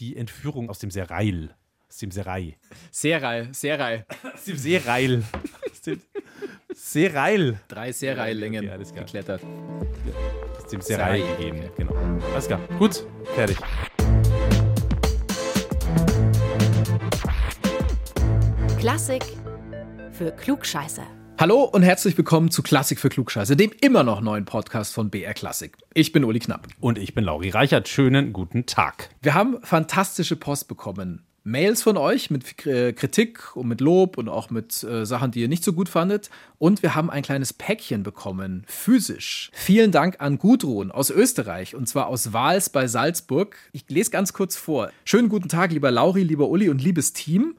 die Entführung aus dem Serail. Aus dem Serai. Serai, Serai. Aus dem dem Seerail. Drei Seeraillängen Okay, alles klar. geklettert. Aus dem Serai Serai, gegeben. Genau. Alles klar. Gut, fertig. Klassik für Klugscheißer. Hallo und herzlich willkommen zu Klassik für Klugscheiße, dem immer noch neuen Podcast von BR Klassik. Ich bin Uli Knapp. Und ich bin Lauri Reichert. Schönen guten Tag. Wir haben fantastische Post bekommen. Mails von euch mit äh, Kritik und mit Lob und auch mit äh, Sachen, die ihr nicht so gut fandet. Und wir haben ein kleines Päckchen bekommen, physisch. Vielen Dank an Gudrun aus Österreich und zwar aus Wals bei Salzburg. Ich lese ganz kurz vor. Schönen guten Tag, lieber Lauri, lieber Uli und liebes Team.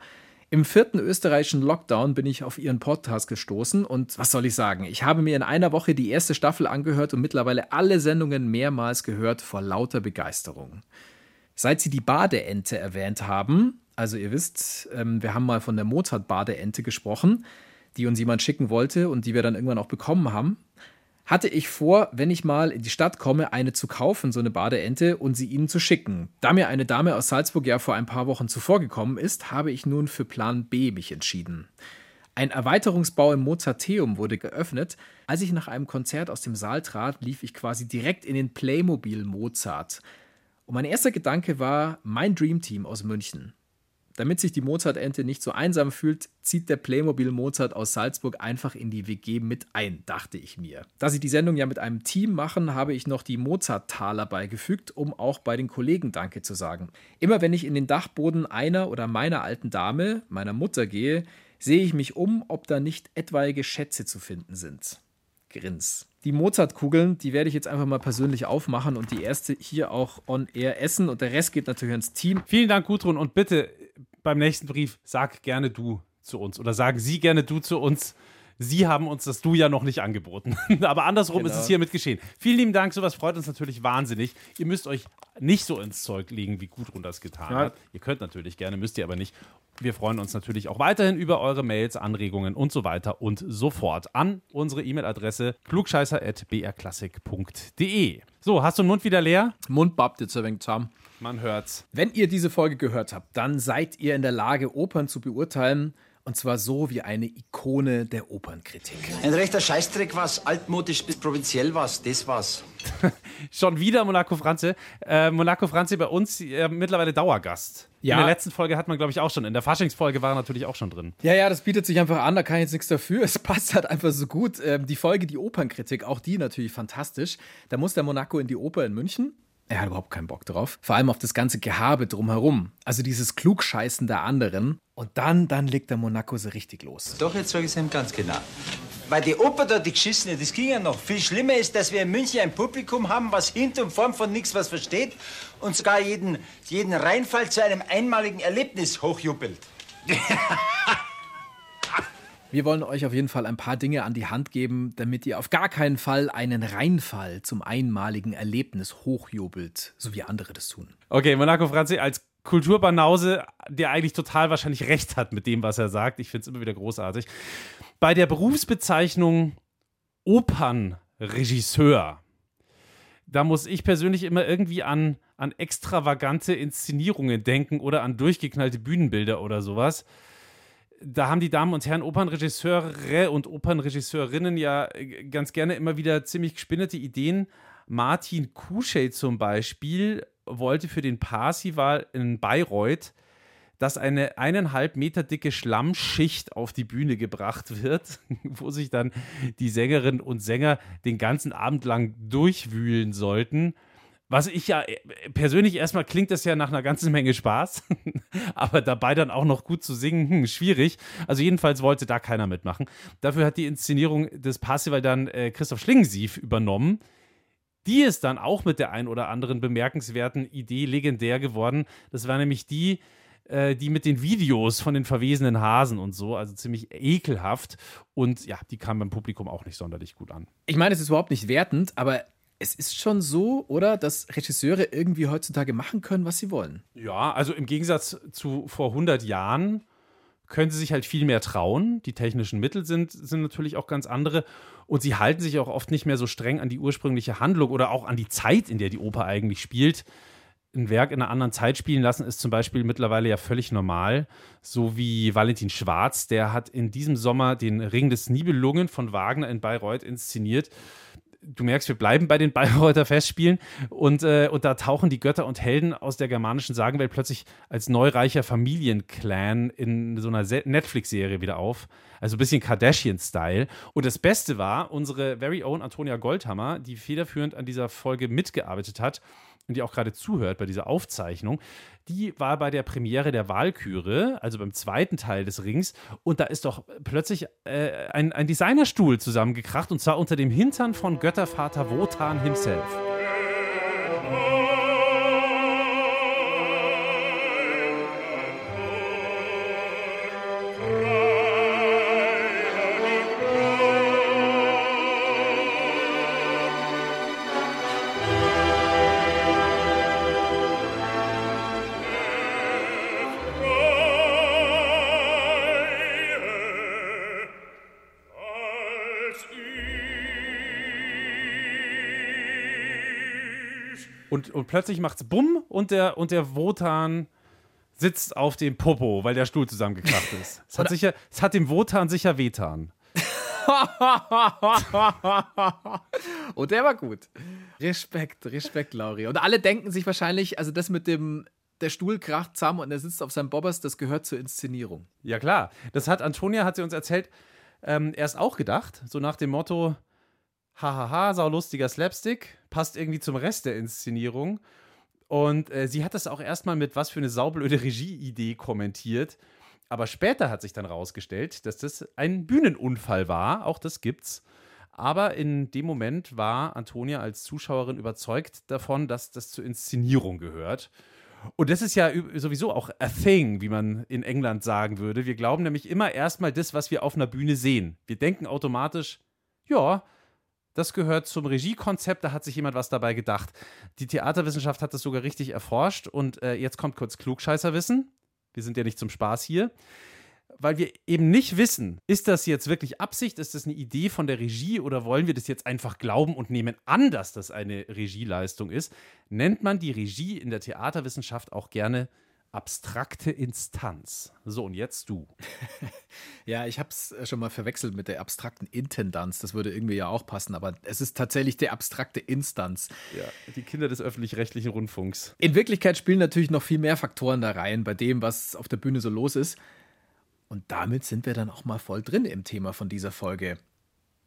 Im vierten österreichischen Lockdown bin ich auf Ihren Podcast gestoßen und was soll ich sagen? Ich habe mir in einer Woche die erste Staffel angehört und mittlerweile alle Sendungen mehrmals gehört vor lauter Begeisterung. Seit Sie die Badeente erwähnt haben, also ihr wisst, ähm, wir haben mal von der Mozart-Badeente gesprochen, die uns jemand schicken wollte und die wir dann irgendwann auch bekommen haben, hatte ich vor, wenn ich mal in die Stadt komme, eine zu kaufen, so eine Badeente, und sie Ihnen zu schicken. Da mir eine Dame aus Salzburg ja vor ein paar Wochen zuvor gekommen ist, habe ich nun für Plan B mich entschieden. Ein Erweiterungsbau im Mozarteum wurde geöffnet. Als ich nach einem Konzert aus dem Saal trat, lief ich quasi direkt in den Playmobil Mozart. Und mein erster Gedanke war mein Dream Team aus München. Damit sich die Mozart-Ente nicht so einsam fühlt, zieht der Playmobil Mozart aus Salzburg einfach in die WG mit ein, dachte ich mir. Da sie die Sendung ja mit einem Team machen, habe ich noch die Mozart-Taler beigefügt, um auch bei den Kollegen Danke zu sagen. Immer wenn ich in den Dachboden einer oder meiner alten Dame, meiner Mutter gehe, sehe ich mich um, ob da nicht etwaige Schätze zu finden sind. Grins. Die Mozart-Kugeln, die werde ich jetzt einfach mal persönlich aufmachen und die erste hier auch on air essen und der Rest geht natürlich ans Team. Vielen Dank, Gudrun. Und bitte beim nächsten Brief sag gerne du zu uns oder sagen Sie gerne du zu uns. Sie haben uns das Du ja noch nicht angeboten. Aber andersrum ist Genau. es hiermit geschehen. Vielen lieben Dank, sowas freut uns natürlich wahnsinnig. Ihr müsst euch nicht so ins Zeug legen, wie Gudrun das getan Ja. hat. Ihr könnt natürlich gerne, müsst ihr aber nicht. Wir freuen uns natürlich auch weiterhin über eure Mails, Anregungen und so weiter und so fort an unsere E-Mail-Adresse klugscheißer.brklassik.de. So, hast du den Mund wieder leer? Mund babbt jetzt ein wenig zusammen. Man hört's. Wenn ihr diese Folge gehört habt, dann seid ihr in der Lage, Opern zu beurteilen. Und zwar so wie eine Ikone der Opernkritik. Ein rechter Scheißdreck was, altmodisch bis provinziell was, das was. Schon wieder Monaco Franze. Äh, Monaco Franze bei uns äh, mittlerweile Dauergast. Ja. In der letzten Folge hat man, glaube ich, auch schon. In der Faschingsfolge war er natürlich auch schon drin. Ja, ja, das bietet sich einfach an, da kann ich jetzt nichts dafür. Es passt halt einfach so gut. Ähm, die Folge, die Opernkritik, auch die natürlich fantastisch. Da muss der Monaco in die Oper in München. Er hat überhaupt keinen Bock drauf. Vor allem auf das ganze Gehabe drumherum. Also dieses Klugscheißen der anderen. Und dann, dann legt der Monaco so richtig los. Doch, jetzt sage ich es ihm ganz genau. Weil die Oper da, die geschissene, das ging ja noch. Viel schlimmer ist, dass wir in München ein Publikum haben, was hinter und vorn von nichts was versteht und sogar jeden, jeden Reinfall zu einem einmaligen Erlebnis hochjubelt. Wir wollen euch auf jeden Fall ein paar Dinge an die Hand geben, damit ihr auf gar keinen Fall einen Reinfall zum einmaligen Erlebnis hochjubelt, so wie andere das tun. Okay, Monaco Franze als Kulturbanause, der eigentlich total wahrscheinlich recht hat mit dem, was er sagt. Ich finde es immer wieder großartig. Bei der Berufsbezeichnung Opernregisseur, da muss ich persönlich immer irgendwie an, an extravagante Inszenierungen denken oder an durchgeknallte Bühnenbilder oder sowas. Da haben die Damen und Herren Opernregisseure und Opernregisseurinnen ja äh, ganz gerne immer wieder ziemlich gespinnerte Ideen. Martin Kuschey zum Beispiel wollte für den Parsival in Bayreuth, dass eine eineinhalb Meter dicke Schlammschicht auf die Bühne gebracht wird, wo sich dann die Sängerinnen und Sänger den ganzen Abend lang durchwühlen sollten. Was ich ja äh, persönlich erstmal klingt das ja nach einer ganzen Menge Spaß, aber dabei dann auch noch gut zu singen, hm, schwierig. Also jedenfalls wollte da keiner mitmachen. Dafür hat die Inszenierung des Parsival dann äh, Christoph Schlingensief übernommen. Die ist dann auch mit der ein oder anderen bemerkenswerten Idee legendär geworden. Das war nämlich die, äh, die mit den Videos von den verwesenen Hasen und so, also ziemlich ekelhaft. Und ja, die kam beim Publikum auch nicht sonderlich gut an. Ich meine, es ist überhaupt nicht wertend, aber es ist schon so, oder, dass Regisseure irgendwie heutzutage machen können, was sie wollen. Ja, also im Gegensatz zu vor 100 Jahren können sie sich halt viel mehr trauen. Die technischen Mittel sind, sind natürlich auch ganz andere. Und sie halten sich auch oft nicht mehr so streng an die ursprüngliche Handlung oder auch an die Zeit, in der die Oper eigentlich spielt. ein Werk in einer anderen Zeit spielen lassen, ist zum Beispiel mittlerweile ja völlig normal. So wie Valentin Schwarz, der hat in diesem Sommer den Ring des Nibelungen von Wagner in Bayreuth inszeniert du merkst, wir bleiben bei den Bayreuther Festspielen und, äh, und da tauchen die Götter und Helden aus der germanischen Sagenwelt plötzlich als neureicher Familienclan in so einer Netflix-Serie wieder auf. Also ein bisschen Kardashian-Style. Und das Beste war, unsere very own Antonia Goldhammer, die federführend an dieser Folge mitgearbeitet hat, die auch gerade zuhört bei dieser Aufzeichnung, die war bei der Premiere der Wahlküre, also beim zweiten Teil des Rings, und da ist doch plötzlich äh, ein, ein Designerstuhl zusammengekracht, und zwar unter dem Hintern von Göttervater Wotan himself. Und, und plötzlich macht's Bumm und der, und der Wotan sitzt auf dem Popo, weil der Stuhl zusammengekracht ist. Es hat, sicher, es hat dem Wotan sicher wehtan. und der war gut. Respekt, Respekt, Lauri. Und alle denken sich wahrscheinlich, also das mit dem, der Stuhl kracht zusammen und er sitzt auf seinem Bobbers, das gehört zur Inszenierung. Ja, klar. Das hat Antonia, hat sie uns erzählt, ähm, erst auch gedacht, so nach dem Motto, hahaha, saulustiger Slapstick, passt irgendwie zum Rest der Inszenierung. Und äh, sie hat das auch erstmal mit was für eine saublöde Regieidee kommentiert. Aber später hat sich dann rausgestellt, dass das ein Bühnenunfall war. Auch das gibt's. Aber in dem Moment war Antonia als Zuschauerin überzeugt davon, dass das zur Inszenierung gehört. Und das ist ja sowieso auch a thing, wie man in England sagen würde. Wir glauben nämlich immer erstmal das, was wir auf einer Bühne sehen. Wir denken automatisch, ja, das gehört zum Regiekonzept, da hat sich jemand was dabei gedacht. Die Theaterwissenschaft hat das sogar richtig erforscht und äh, jetzt kommt kurz Klugscheißerwissen. Wir sind ja nicht zum Spaß hier. Weil wir eben nicht wissen, ist das jetzt wirklich Absicht, ist das eine Idee von der Regie oder wollen wir das jetzt einfach glauben und nehmen an, dass das eine Regieleistung ist, nennt man die Regie in der Theaterwissenschaft auch gerne abstrakte Instanz. So, und jetzt du. ja, ich habe es äh, schon mal verwechselt mit der abstrakten Intendanz. Das würde irgendwie ja auch passen, aber es ist tatsächlich die abstrakte Instanz. Ja, die Kinder des öffentlich-rechtlichen Rundfunks. In Wirklichkeit spielen natürlich noch viel mehr Faktoren da rein, bei dem, was auf der Bühne so los ist. Und damit sind wir dann auch mal voll drin im Thema von dieser Folge.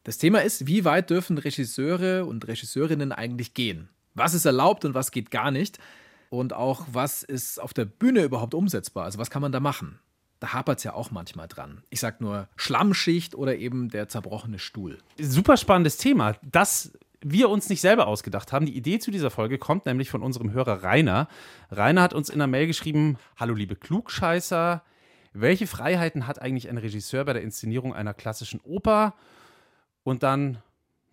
Das Thema ist, wie weit dürfen Regisseure und Regisseurinnen eigentlich gehen? Was ist erlaubt und was geht gar nicht? Und auch, was ist auf der Bühne überhaupt umsetzbar? Also, was kann man da machen? Da hapert es ja auch manchmal dran. Ich sag nur Schlammschicht oder eben der zerbrochene Stuhl. Super spannendes Thema, das wir uns nicht selber ausgedacht haben. Die Idee zu dieser Folge kommt nämlich von unserem Hörer Rainer. Rainer hat uns in der Mail geschrieben: Hallo, liebe Klugscheißer. Welche Freiheiten hat eigentlich ein Regisseur bei der Inszenierung einer klassischen Oper? Und dann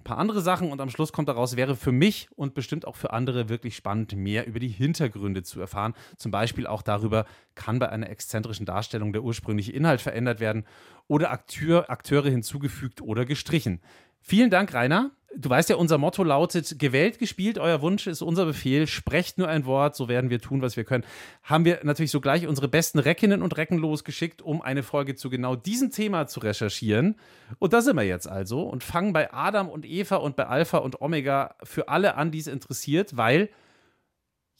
paar andere Sachen und am Schluss kommt daraus, wäre für mich und bestimmt auch für andere wirklich spannend, mehr über die Hintergründe zu erfahren. Zum Beispiel auch darüber, kann bei einer exzentrischen Darstellung der ursprüngliche Inhalt verändert werden oder Akteur, Akteure hinzugefügt oder gestrichen. Vielen Dank, Rainer. Du weißt ja, unser Motto lautet: gewählt, gespielt, euer Wunsch ist unser Befehl. Sprecht nur ein Wort, so werden wir tun, was wir können. Haben wir natürlich sogleich unsere besten Reckinnen und Recken losgeschickt, um eine Folge zu genau diesem Thema zu recherchieren. Und da sind wir jetzt also und fangen bei Adam und Eva und bei Alpha und Omega für alle an, die es interessiert, weil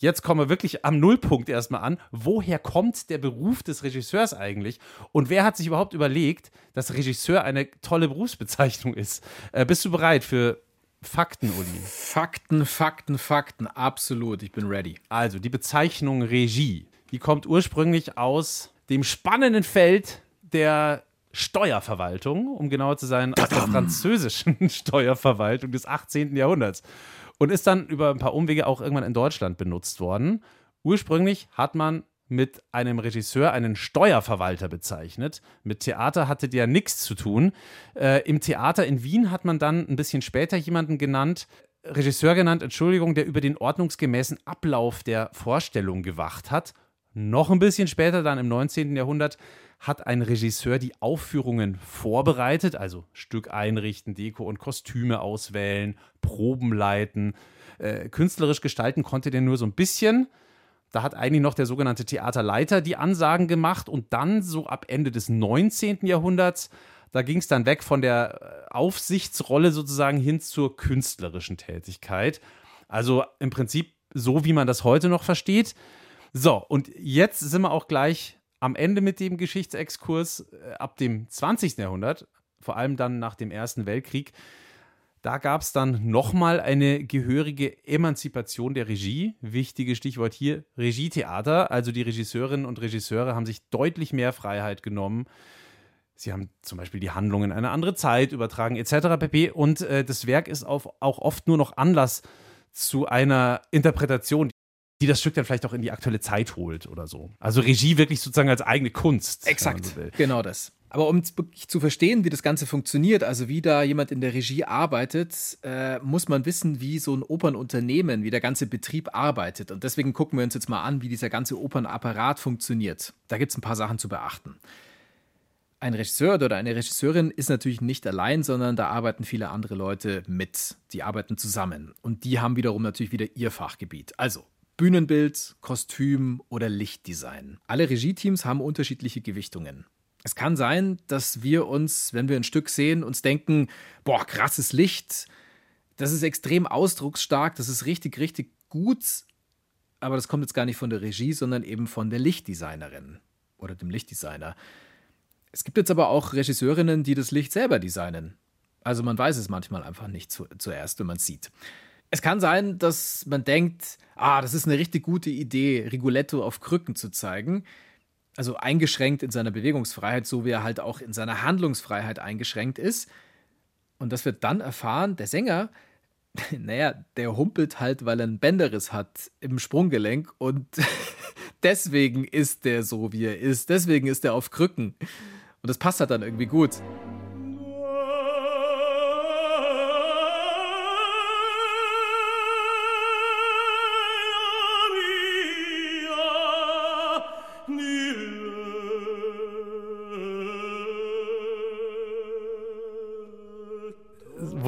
Jetzt kommen wir wirklich am Nullpunkt erstmal an. Woher kommt der Beruf des Regisseurs eigentlich? Und wer hat sich überhaupt überlegt, dass Regisseur eine tolle Berufsbezeichnung ist? Äh, bist du bereit für Fakten, Uli? Fakten, Fakten, Fakten. Absolut. Ich bin ready. Also, die Bezeichnung Regie, die kommt ursprünglich aus dem spannenden Feld der Steuerverwaltung, um genauer zu sein, aus der französischen Steuerverwaltung des 18. Jahrhunderts und ist dann über ein paar Umwege auch irgendwann in Deutschland benutzt worden. Ursprünglich hat man mit einem Regisseur einen Steuerverwalter bezeichnet. Mit Theater hatte der nichts zu tun. Äh, Im Theater in Wien hat man dann ein bisschen später jemanden genannt, Regisseur genannt, Entschuldigung, der über den ordnungsgemäßen Ablauf der Vorstellung gewacht hat. Noch ein bisschen später, dann im 19. Jahrhundert, hat ein Regisseur die Aufführungen vorbereitet, also Stück einrichten, Deko und Kostüme auswählen, Proben leiten. Äh, künstlerisch gestalten konnte der nur so ein bisschen. Da hat eigentlich noch der sogenannte Theaterleiter die Ansagen gemacht und dann so ab Ende des 19. Jahrhunderts, da ging es dann weg von der äh, Aufsichtsrolle sozusagen hin zur künstlerischen Tätigkeit. Also im Prinzip so, wie man das heute noch versteht. So, und jetzt sind wir auch gleich am Ende mit dem Geschichtsexkurs äh, ab dem 20. Jahrhundert, vor allem dann nach dem Ersten Weltkrieg. Da gab es dann nochmal eine gehörige Emanzipation der Regie. Wichtiges Stichwort hier, Regietheater. Also die Regisseurinnen und Regisseure haben sich deutlich mehr Freiheit genommen. Sie haben zum Beispiel die Handlung in eine andere Zeit übertragen, etc. pp. Und äh, das Werk ist auf, auch oft nur noch Anlass zu einer Interpretation, die das Stück dann vielleicht auch in die aktuelle Zeit holt oder so. Also Regie wirklich sozusagen als eigene Kunst. Exakt, so genau das. Aber um wirklich zu verstehen, wie das Ganze funktioniert, also wie da jemand in der Regie arbeitet, äh, muss man wissen, wie so ein Opernunternehmen, wie der ganze Betrieb arbeitet. Und deswegen gucken wir uns jetzt mal an, wie dieser ganze Opernapparat funktioniert. Da gibt es ein paar Sachen zu beachten. Ein Regisseur oder eine Regisseurin ist natürlich nicht allein, sondern da arbeiten viele andere Leute mit. Die arbeiten zusammen. Und die haben wiederum natürlich wieder ihr Fachgebiet. Also Bühnenbild, Kostüm oder Lichtdesign. Alle Regieteams haben unterschiedliche Gewichtungen. Es kann sein, dass wir uns, wenn wir ein Stück sehen, uns denken, boah, krasses Licht, das ist extrem ausdrucksstark, das ist richtig, richtig gut, aber das kommt jetzt gar nicht von der Regie, sondern eben von der Lichtdesignerin oder dem Lichtdesigner. Es gibt jetzt aber auch Regisseurinnen, die das Licht selber designen. Also man weiß es manchmal einfach nicht zu, zuerst, wenn man es sieht. Es kann sein, dass man denkt, ah, das ist eine richtig gute Idee, Rigoletto auf Krücken zu zeigen also eingeschränkt in seiner Bewegungsfreiheit, so wie er halt auch in seiner Handlungsfreiheit eingeschränkt ist. Und das wird dann erfahren, der Sänger, naja, der humpelt halt, weil er einen Bänderriss hat im Sprunggelenk und deswegen ist der so, wie er ist. Deswegen ist er auf Krücken. Und das passt halt dann irgendwie gut.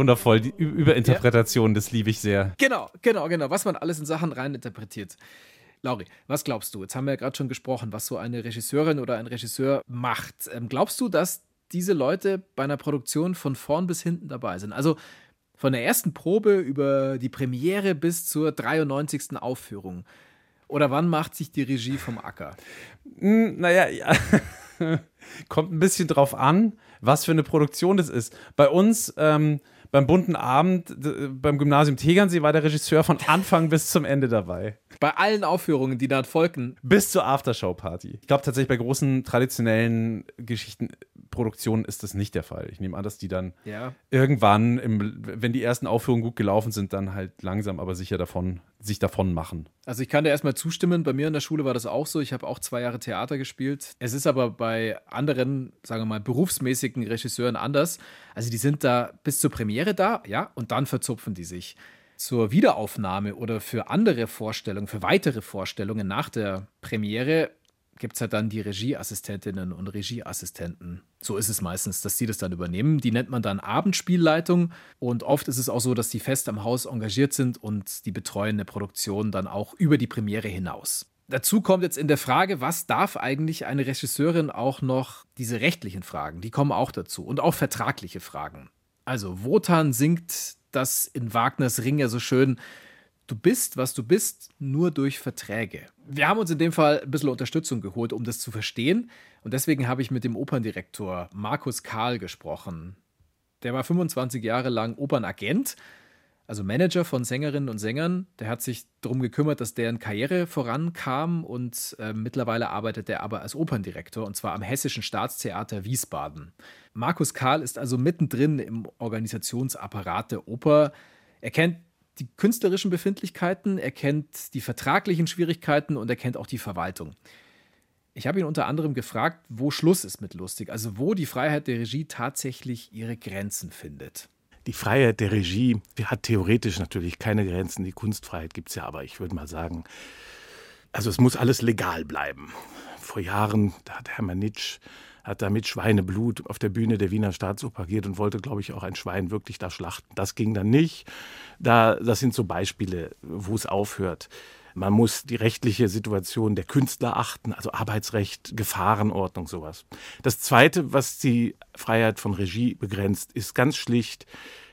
Wundervoll. Die Überinterpretation, ja. das liebe ich sehr. Genau, genau, genau. Was man alles in Sachen reininterpretiert. Lauri, was glaubst du? Jetzt haben wir ja gerade schon gesprochen, was so eine Regisseurin oder ein Regisseur macht. Ähm, glaubst du, dass diese Leute bei einer Produktion von vorn bis hinten dabei sind? Also von der ersten Probe über die Premiere bis zur 93. Aufführung. Oder wann macht sich die Regie vom Acker? Hm, naja, ja. kommt ein bisschen drauf an, was für eine Produktion das ist. Bei uns ähm, beim bunten Abend beim Gymnasium Tegernsee war der Regisseur von Anfang bis zum Ende dabei. Bei allen Aufführungen, die da folgten. Bis zur Aftershow-Party. Ich glaube tatsächlich, bei großen traditionellen Geschichten Produktion ist das nicht der Fall. Ich nehme an, dass die dann ja. irgendwann, im, wenn die ersten Aufführungen gut gelaufen sind, dann halt langsam, aber sicher davon, sich davon machen. Also ich kann dir erstmal zustimmen, bei mir in der Schule war das auch so. Ich habe auch zwei Jahre Theater gespielt. Es ist aber bei anderen, sagen wir mal, berufsmäßigen Regisseuren anders. Also die sind da bis zur Premiere da, ja, und dann verzupfen die sich zur Wiederaufnahme oder für andere Vorstellungen, für weitere Vorstellungen nach der Premiere gibt es halt dann die Regieassistentinnen und Regieassistenten. So ist es meistens, dass die das dann übernehmen. Die nennt man dann Abendspielleitung und oft ist es auch so, dass die fest am Haus engagiert sind und die betreuen eine Produktion dann auch über die Premiere hinaus. Dazu kommt jetzt in der Frage, was darf eigentlich eine Regisseurin auch noch, diese rechtlichen Fragen, die kommen auch dazu und auch vertragliche Fragen. Also Wotan singt das in Wagners Ring ja so schön, du bist, was du bist, nur durch Verträge. Wir haben uns in dem Fall ein bisschen Unterstützung geholt, um das zu verstehen. Und deswegen habe ich mit dem Operndirektor Markus Karl gesprochen. Der war 25 Jahre lang Opernagent, also Manager von Sängerinnen und Sängern. Der hat sich darum gekümmert, dass deren Karriere vorankam und äh, mittlerweile arbeitet er aber als Operndirektor und zwar am Hessischen Staatstheater Wiesbaden. Markus Karl ist also mittendrin im Organisationsapparat der Oper. Er kennt die künstlerischen Befindlichkeiten, er kennt die vertraglichen Schwierigkeiten und er kennt auch die Verwaltung. Ich habe ihn unter anderem gefragt, wo Schluss ist mit lustig, also wo die Freiheit der Regie tatsächlich ihre Grenzen findet. Die Freiheit der Regie hat theoretisch natürlich keine Grenzen. Die Kunstfreiheit gibt es ja, aber ich würde mal sagen, also es muss alles legal bleiben. Vor Jahren, da hat Hermann Nitsch hat da mit Schweineblut auf der Bühne der Wiener Staatsoper agiert und wollte, glaube ich, auch ein Schwein wirklich da schlachten. Das ging dann nicht. Da, das sind so Beispiele, wo es aufhört. Man muss die rechtliche Situation der Künstler achten, also Arbeitsrecht, Gefahrenordnung, sowas. Das Zweite, was die Freiheit von Regie begrenzt, ist ganz schlicht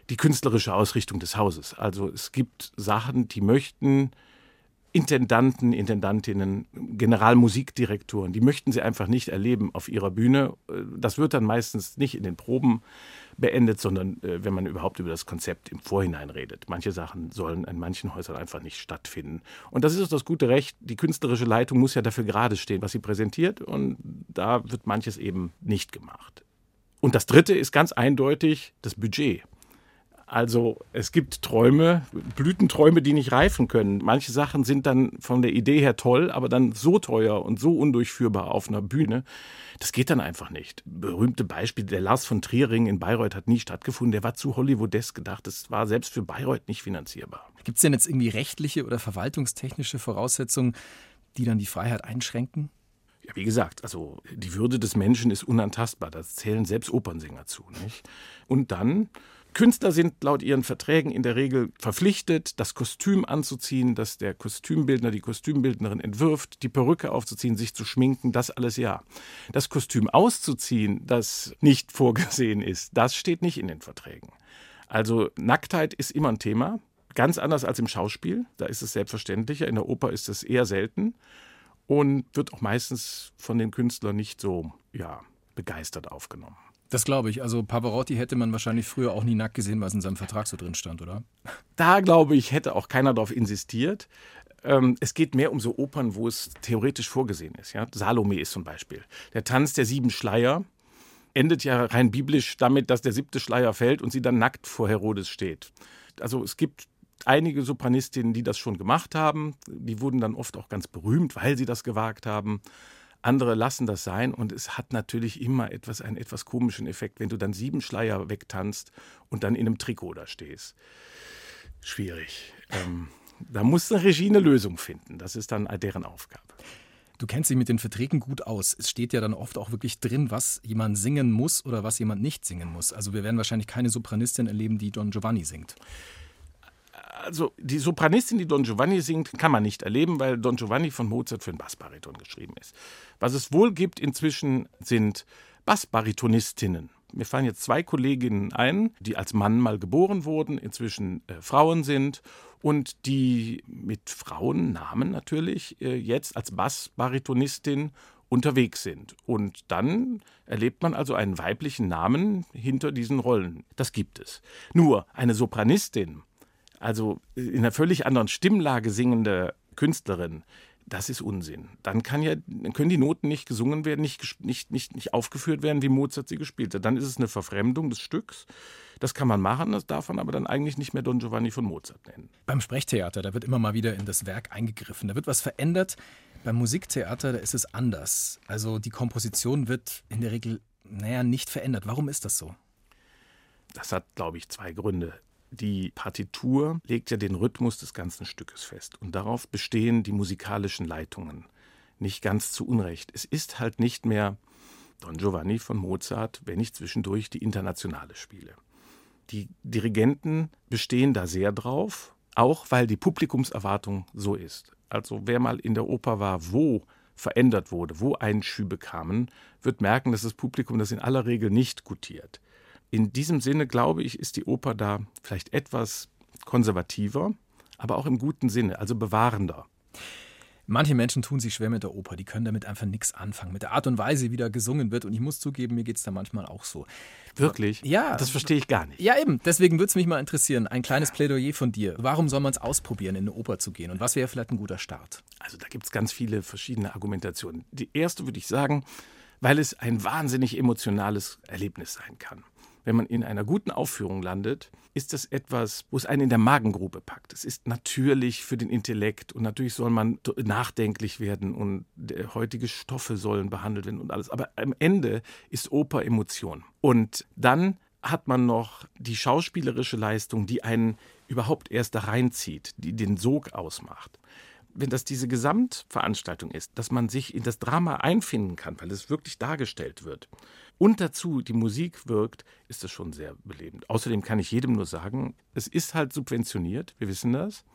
die künstlerische Ausrichtung des Hauses. Also es gibt Sachen, die möchten Intendanten, Intendantinnen, Generalmusikdirektoren, die möchten sie einfach nicht erleben auf ihrer Bühne. Das wird dann meistens nicht in den Proben beendet, sondern äh, wenn man überhaupt über das Konzept im Vorhinein redet. Manche Sachen sollen in manchen Häusern einfach nicht stattfinden. Und das ist auch das gute Recht. Die künstlerische Leitung muss ja dafür gerade stehen, was sie präsentiert. Und da wird manches eben nicht gemacht. Und das Dritte ist ganz eindeutig das Budget. Also es gibt Träume, Blütenträume, die nicht reifen können. Manche Sachen sind dann von der Idee her toll, aber dann so teuer und so undurchführbar auf einer Bühne. Das geht dann einfach nicht. Berühmte Beispiel, der Lars von Triering in Bayreuth hat nie stattgefunden. Der war zu Hollywoodesk gedacht. Das war selbst für Bayreuth nicht finanzierbar. Gibt es denn jetzt irgendwie rechtliche oder verwaltungstechnische Voraussetzungen, die dann die Freiheit einschränken? Ja, wie gesagt, also die Würde des Menschen ist unantastbar. Das zählen selbst Opernsänger zu. Nicht? Und dann Künstler sind laut ihren Verträgen in der Regel verpflichtet, das Kostüm anzuziehen, das der Kostümbildner, die Kostümbildnerin entwirft, die Perücke aufzuziehen, sich zu schminken, das alles ja. Das Kostüm auszuziehen, das nicht vorgesehen ist, das steht nicht in den Verträgen. Also Nacktheit ist immer ein Thema, ganz anders als im Schauspiel, da ist es selbstverständlicher, in der Oper ist es eher selten und wird auch meistens von den Künstlern nicht so ja, begeistert aufgenommen. Das glaube ich. Also Pavarotti hätte man wahrscheinlich früher auch nie nackt gesehen, was in seinem Vertrag so drin stand, oder? Da glaube ich, hätte auch keiner darauf insistiert. Ähm, es geht mehr um so Opern, wo es theoretisch vorgesehen ist. Ja? Salome ist zum Beispiel. Der Tanz der sieben Schleier endet ja rein biblisch damit, dass der siebte Schleier fällt und sie dann nackt vor Herodes steht. Also es gibt einige Sopranistinnen, die das schon gemacht haben. Die wurden dann oft auch ganz berühmt, weil sie das gewagt haben. Andere lassen das sein und es hat natürlich immer etwas, einen etwas komischen Effekt, wenn du dann sieben Schleier wegtanzt und dann in einem Trikot da stehst. Schwierig. Ähm, da muss eine Regie eine Lösung finden. Das ist dann deren Aufgabe. Du kennst dich mit den Verträgen gut aus. Es steht ja dann oft auch wirklich drin, was jemand singen muss oder was jemand nicht singen muss. Also wir werden wahrscheinlich keine Sopranistin erleben, die Don Giovanni singt also die Sopranistin, die Don Giovanni singt, kann man nicht erleben, weil Don Giovanni von Mozart für den Bassbariton geschrieben ist. Was es wohl gibt inzwischen sind Bassbaritonistinnen. Mir fallen jetzt zwei Kolleginnen ein, die als Mann mal geboren wurden, inzwischen äh, Frauen sind und die mit Frauennamen natürlich äh, jetzt als Bassbaritonistin unterwegs sind. Und dann erlebt man also einen weiblichen Namen hinter diesen Rollen. Das gibt es. Nur eine Sopranistin also in einer völlig anderen Stimmlage singende Künstlerin, das ist Unsinn. Dann kann ja, können die Noten nicht gesungen werden, nicht, nicht, nicht, nicht aufgeführt werden, wie Mozart sie gespielt hat. Dann ist es eine Verfremdung des Stücks. Das kann man machen, das darf man aber dann eigentlich nicht mehr Don Giovanni von Mozart nennen. Beim Sprechtheater, da wird immer mal wieder in das Werk eingegriffen, da wird was verändert. Beim Musiktheater, da ist es anders. Also die Komposition wird in der Regel, naja, nicht verändert. Warum ist das so? Das hat, glaube ich, zwei Gründe. Die Partitur legt ja den Rhythmus des ganzen Stückes fest und darauf bestehen die musikalischen Leitungen. Nicht ganz zu Unrecht. Es ist halt nicht mehr Don Giovanni von Mozart, wenn ich zwischendurch die Internationale spiele. Die Dirigenten bestehen da sehr drauf, auch weil die Publikumserwartung so ist. Also wer mal in der Oper war, wo verändert wurde, wo Einschübe kamen, wird merken, dass das Publikum das in aller Regel nicht gutiert. In diesem Sinne, glaube ich, ist die Oper da vielleicht etwas konservativer, aber auch im guten Sinne, also bewahrender. Manche Menschen tun sich schwer mit der Oper, die können damit einfach nichts anfangen, mit der Art und Weise, wie da gesungen wird. Und ich muss zugeben, mir geht es da manchmal auch so. Wirklich? Ja. Das verstehe ich gar nicht. Ja, eben. Deswegen würde es mich mal interessieren. Ein kleines Plädoyer von dir. Warum soll man es ausprobieren, in eine Oper zu gehen? Und was wäre vielleicht ein guter Start? Also da gibt es ganz viele verschiedene Argumentationen. Die erste würde ich sagen, weil es ein wahnsinnig emotionales Erlebnis sein kann wenn man in einer guten Aufführung landet, ist das etwas, wo es einen in der Magengrube packt. Es ist natürlich für den Intellekt und natürlich soll man nachdenklich werden und heutige Stoffe sollen behandelt werden und alles. Aber am Ende ist Oper Emotion. Und dann hat man noch die schauspielerische Leistung, die einen überhaupt erst da reinzieht, die den Sog ausmacht wenn das diese Gesamtveranstaltung ist, dass man sich in das Drama einfinden kann, weil es wirklich dargestellt wird, und dazu die Musik wirkt, ist das schon sehr belebend. Außerdem kann ich jedem nur sagen, es ist halt subventioniert, wir wissen das.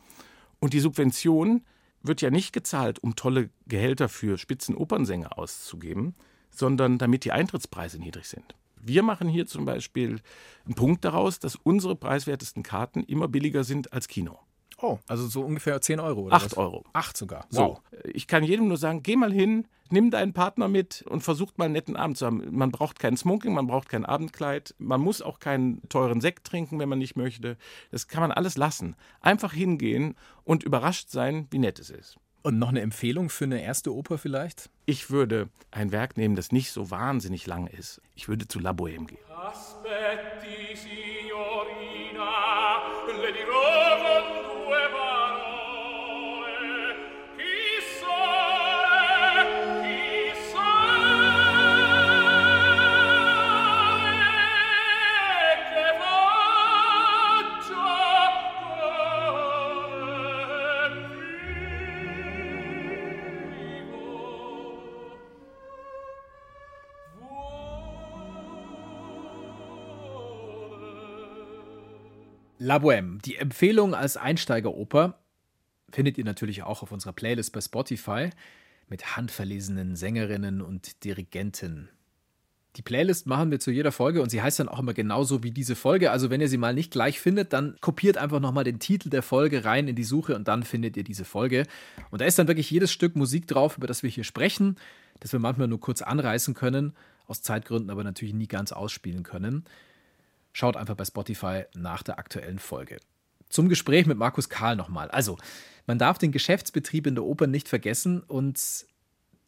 Und die Subvention wird ja nicht gezahlt, um tolle Gehälter für Spitzenopernsänger auszugeben, sondern damit die Eintrittspreise niedrig sind. Wir machen hier zum Beispiel einen Punkt daraus, dass unsere preiswertesten Karten immer billiger sind als Kino. Oh, also so ungefähr 10 Euro oder 8 was? Euro. 8 sogar. So, ich kann jedem nur sagen, geh mal hin, nimm deinen Partner mit und versucht mal einen netten Abend zu haben. Man braucht kein Smoking, man braucht kein Abendkleid, man muss auch keinen teuren Sekt trinken, wenn man nicht möchte. Das kann man alles lassen. Einfach hingehen und überrascht sein, wie nett es ist. Und noch eine Empfehlung für eine erste Oper vielleicht? Ich würde ein Werk nehmen, das nicht so wahnsinnig lang ist. Ich würde zu La Bohème gehen. Aspetti, La Bohème, die Empfehlung als Einsteigeroper, findet ihr natürlich auch auf unserer Playlist bei Spotify mit handverlesenen Sängerinnen und Dirigenten. Die Playlist machen wir zu jeder Folge und sie heißt dann auch immer genauso wie diese Folge. Also wenn ihr sie mal nicht gleich findet, dann kopiert einfach nochmal den Titel der Folge rein in die Suche und dann findet ihr diese Folge. Und da ist dann wirklich jedes Stück Musik drauf, über das wir hier sprechen, das wir manchmal nur kurz anreißen können, aus Zeitgründen aber natürlich nie ganz ausspielen können. Schaut einfach bei Spotify nach der aktuellen Folge. Zum Gespräch mit Markus Karl nochmal. Also, man darf den Geschäftsbetrieb in der Oper nicht vergessen und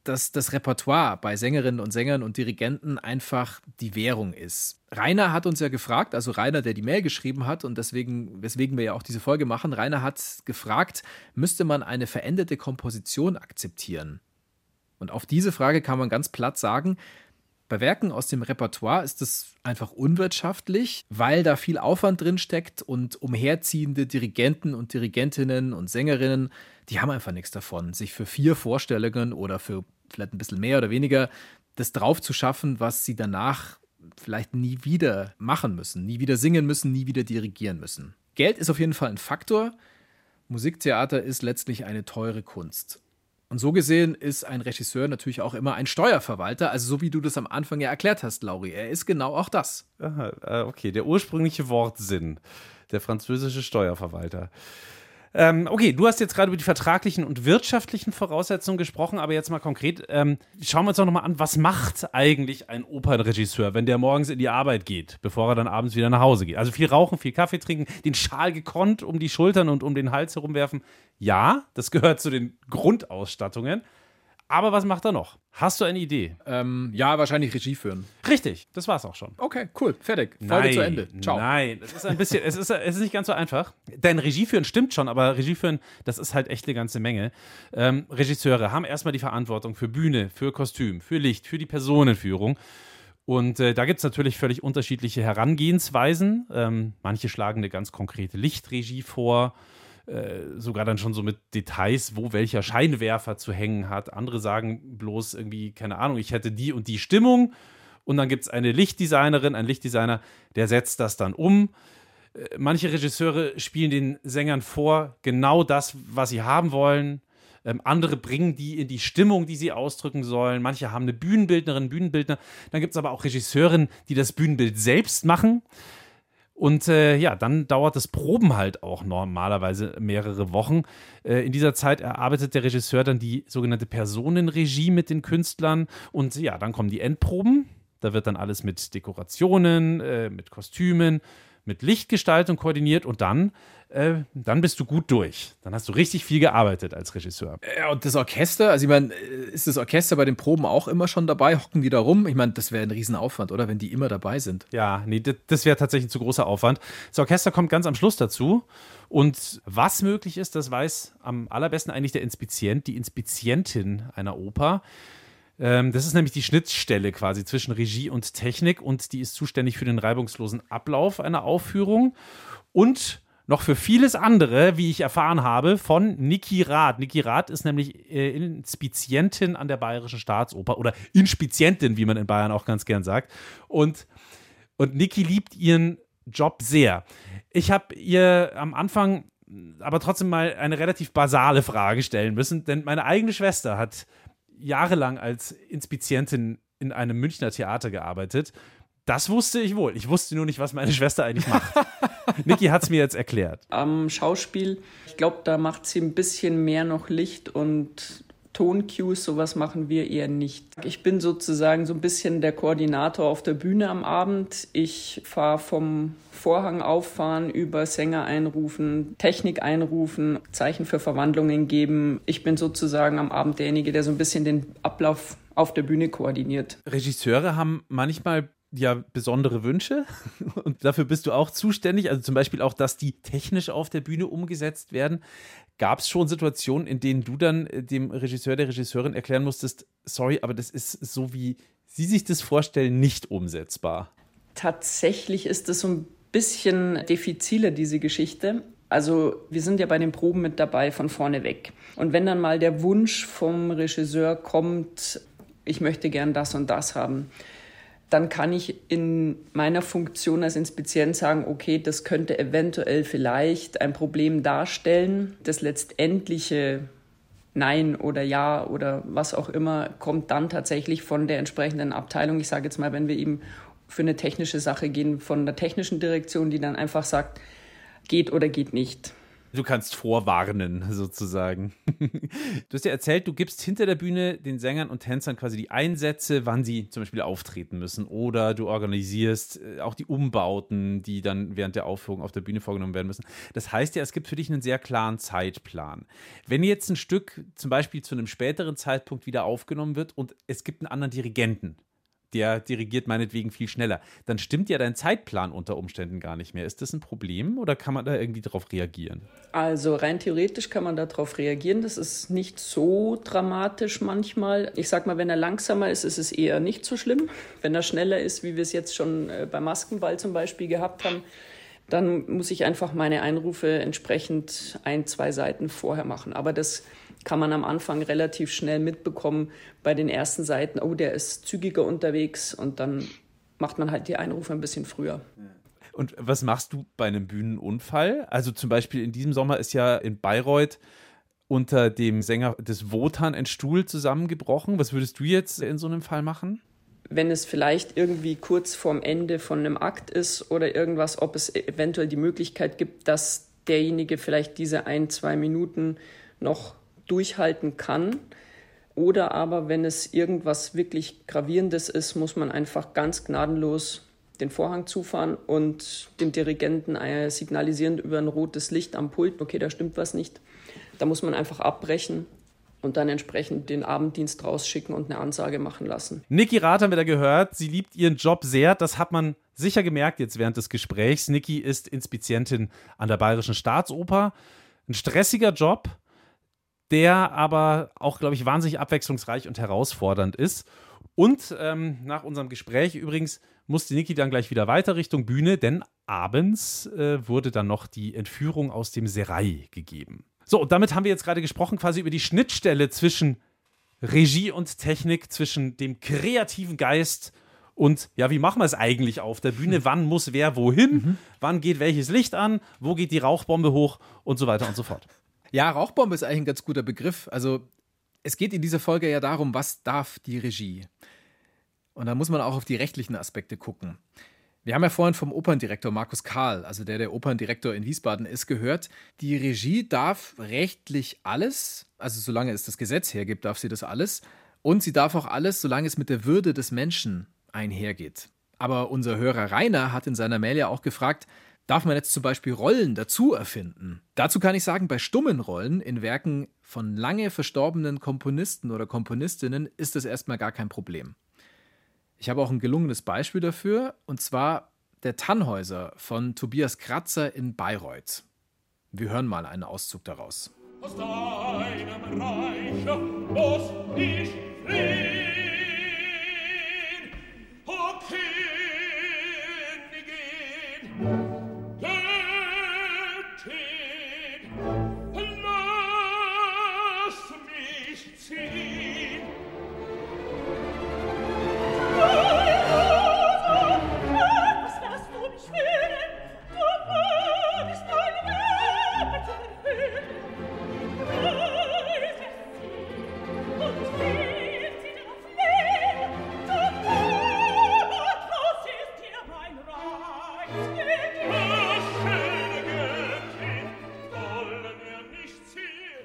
dass das Repertoire bei Sängerinnen und Sängern und Dirigenten einfach die Währung ist. Rainer hat uns ja gefragt, also Rainer, der die Mail geschrieben hat und deswegen, weswegen wir ja auch diese Folge machen, Rainer hat gefragt, müsste man eine veränderte Komposition akzeptieren? Und auf diese Frage kann man ganz platt sagen, bei Werken aus dem Repertoire ist es einfach unwirtschaftlich, weil da viel Aufwand drin steckt und umherziehende Dirigenten und Dirigentinnen und Sängerinnen, die haben einfach nichts davon, sich für vier Vorstellungen oder für vielleicht ein bisschen mehr oder weniger das drauf zu schaffen, was sie danach vielleicht nie wieder machen müssen, nie wieder singen müssen, nie wieder dirigieren müssen. Geld ist auf jeden Fall ein Faktor. Musiktheater ist letztlich eine teure Kunst. Und so gesehen ist ein Regisseur natürlich auch immer ein Steuerverwalter, also so wie du das am Anfang ja erklärt hast, Lauri. Er ist genau auch das. Aha, äh, okay, der ursprüngliche Wortsinn, der französische Steuerverwalter. Ähm, okay, du hast jetzt gerade über die vertraglichen und wirtschaftlichen Voraussetzungen gesprochen, aber jetzt mal konkret, ähm, schauen wir uns doch nochmal an, was macht eigentlich ein Opernregisseur, wenn der morgens in die Arbeit geht, bevor er dann abends wieder nach Hause geht? Also viel rauchen, viel Kaffee trinken, den Schal gekonnt um die Schultern und um den Hals herumwerfen. Ja, das gehört zu den Grundausstattungen. Aber was macht er noch? Hast du eine Idee? Ähm, ja, wahrscheinlich Regie führen. Richtig, das war's auch schon. Okay, cool, fertig. Folge zu Ende. Ciao. Nein, es ist ein bisschen, es ist, es ist nicht ganz so einfach. Denn Regie führen stimmt schon, aber Regie führen, das ist halt echt eine ganze Menge. Ähm, Regisseure haben erstmal die Verantwortung für Bühne, für Kostüm, für Licht, für die Personenführung. Und äh, da gibt es natürlich völlig unterschiedliche Herangehensweisen. Ähm, manche schlagen eine ganz konkrete Lichtregie vor, sogar dann schon so mit Details, wo welcher Scheinwerfer zu hängen hat. Andere sagen bloß irgendwie, keine Ahnung, ich hätte die und die Stimmung. Und dann gibt es eine Lichtdesignerin, ein Lichtdesigner, der setzt das dann um. Äh, Manche Regisseure spielen den Sängern vor, genau das, was sie haben wollen. Ähm, andere bringen die in die Stimmung, die sie ausdrücken sollen. Manche haben eine Bühnenbildnerin, Bühnenbildner. Dann gibt es aber auch Regisseurinnen, die das Bühnenbild selbst machen. Und äh, ja, dann dauert das Proben halt auch normalerweise mehrere Wochen. Äh, in dieser Zeit erarbeitet der Regisseur dann die sogenannte Personenregie mit den Künstlern. Und ja, dann kommen die Endproben. Da wird dann alles mit Dekorationen, äh, mit Kostümen, mit Lichtgestaltung koordiniert und dann, äh, dann bist du gut durch. Dann hast du richtig viel gearbeitet als Regisseur. Ja, und das Orchester, also ich meine, ist das Orchester bei den Proben auch immer schon dabei? Hocken die da rum? Ich meine, das wäre ein Riesenaufwand, oder? Wenn die immer dabei sind. Ja, nee, das, das wäre tatsächlich ein zu großer Aufwand. Das Orchester kommt ganz am Schluss dazu. Und was möglich ist, das weiß am allerbesten eigentlich der Inspizient, die Inspizientin einer Oper. Ähm, das ist nämlich die Schnittstelle quasi zwischen Regie und Technik und die ist zuständig für den reibungslosen Ablauf einer Aufführung und noch für vieles andere, wie ich erfahren habe, von Niki Rath. Niki Rath ist nämlich äh, Inspizientin an der Bayerischen Staatsoper oder Inspizientin, wie man in Bayern auch ganz gern sagt. Und, und Niki liebt ihren Job sehr. Ich habe ihr am Anfang aber trotzdem mal eine relativ basale Frage stellen müssen, denn meine eigene Schwester hat jahrelang als Inspizientin in einem Münchner Theater gearbeitet. Das wusste ich wohl. Ich wusste nur nicht, was meine Schwester eigentlich macht. Niki hat es mir jetzt erklärt. Am Schauspiel, ich glaube, da macht sie ein bisschen mehr noch Licht und Toncues, sowas machen wir eher nicht. Ich bin sozusagen so ein bisschen der Koordinator auf der Bühne am Abend. Ich fahre vom Vorhang auffahren, über Sänger einrufen, Technik einrufen, Zeichen für Verwandlungen geben. Ich bin sozusagen am Abend derjenige, der so ein bisschen den Ablauf auf der Bühne koordiniert. Regisseure haben manchmal ja besondere Wünsche und dafür bist du auch zuständig. Also zum Beispiel auch, dass die technisch auf der Bühne umgesetzt werden. Gab es schon Situationen, in denen du dann äh, dem Regisseur, der Regisseurin erklären musstest, sorry, aber das ist so, wie Sie sich das vorstellen, nicht umsetzbar? Tatsächlich ist es so ein bisschen diffiziler, diese Geschichte. Also wir sind ja bei den Proben mit dabei von vorne weg. Und wenn dann mal der Wunsch vom Regisseur kommt, ich möchte gern das und das haben, dann kann ich in meiner Funktion als Inspizient sagen, okay, das könnte eventuell vielleicht ein Problem darstellen. Das letztendliche Nein oder Ja oder was auch immer kommt dann tatsächlich von der entsprechenden Abteilung. Ich sage jetzt mal, wenn wir eben für eine technische Sache gehen, von der technischen Direktion, die dann einfach sagt, geht oder geht nicht. Du kannst vorwarnen, sozusagen. Du hast ja erzählt, du gibst hinter der Bühne den Sängern und Tänzern quasi die Einsätze, wann sie zum Beispiel auftreten müssen. Oder du organisierst äh, auch die Umbauten, die dann während der Aufführung auf der Bühne vorgenommen werden müssen. Das heißt ja, es gibt für dich einen sehr klaren Zeitplan. Wenn jetzt ein Stück zum Beispiel zu einem späteren Zeitpunkt wieder aufgenommen wird und es gibt einen anderen Dirigenten, der dirigiert meinetwegen viel schneller, dann stimmt ja dein Zeitplan unter Umständen gar nicht mehr. Ist das ein Problem oder kann man da irgendwie darauf reagieren? Also rein theoretisch kann man darauf reagieren. Das ist nicht so dramatisch manchmal. Ich sag mal, wenn er langsamer ist, ist es eher nicht so schlimm. Wenn er schneller ist, wie wir es jetzt schon äh, beim Maskenball zum Beispiel gehabt haben, dann muss ich einfach meine Einrufe entsprechend ein, zwei Seiten vorher machen. Aber das kann man am Anfang relativ schnell mitbekommen bei den ersten Seiten, oh, der ist zügiger unterwegs und dann macht man halt die Einrufe ein bisschen früher. Und was machst du bei einem Bühnenunfall? Also zum Beispiel in diesem Sommer ist ja in Bayreuth unter dem Sänger des Wotan ein Stuhl zusammengebrochen. Was würdest du jetzt in so einem Fall machen? Wenn es vielleicht irgendwie kurz vorm Ende von einem Akt ist oder irgendwas, ob es eventuell die Möglichkeit gibt, dass derjenige vielleicht diese ein, zwei Minuten noch durchhalten kann. Oder aber, wenn es irgendwas wirklich Gravierendes ist, muss man einfach ganz gnadenlos den Vorhang zufahren und dem Dirigenten signalisieren über ein rotes Licht am Pult, okay, da stimmt was nicht. Da muss man einfach abbrechen und dann entsprechend den Abenddienst rausschicken und eine Ansage machen lassen. Niki Rath haben wir da gehört. Sie liebt ihren Job sehr. Das hat man sicher gemerkt jetzt während des Gesprächs. Niki ist Inspizientin an der Bayerischen Staatsoper. Ein stressiger Job, der aber auch, glaube ich, wahnsinnig abwechslungsreich und herausfordernd ist. Und ähm, nach unserem Gespräch übrigens musste Niki dann gleich wieder weiter Richtung Bühne, denn abends äh, wurde dann noch die Entführung aus dem Serai gegeben. So, und damit haben wir jetzt gerade gesprochen quasi über die Schnittstelle zwischen Regie und Technik, zwischen dem kreativen Geist und ja, wie machen wir es eigentlich auf der Bühne? Wann muss wer wohin? Mhm. Wann geht welches Licht an? Wo geht die Rauchbombe hoch? Und so weiter und so fort. Ja, Rauchbombe ist eigentlich ein ganz guter Begriff. Also es geht in dieser Folge ja darum, was darf die Regie? Und da muss man auch auf die rechtlichen Aspekte gucken. Wir haben ja vorhin vom Operndirektor Markus Karl, also der der Operndirektor in Wiesbaden ist, gehört, die Regie darf rechtlich alles, also solange es das Gesetz hergibt, darf sie das alles. Und sie darf auch alles, solange es mit der Würde des Menschen einhergeht. Aber unser Hörer Rainer hat in seiner Mail ja auch gefragt, darf man jetzt zum Beispiel Rollen dazu erfinden? Dazu kann ich sagen, bei stummen Rollen in Werken von lange verstorbenen Komponisten oder Komponistinnen ist das erstmal gar kein Problem. Ich habe auch ein gelungenes Beispiel dafür, und zwar der Tannhäuser von Tobias Kratzer in Bayreuth. Wir hören mal einen Auszug daraus. Aus deinem Reich muss ich fliehen.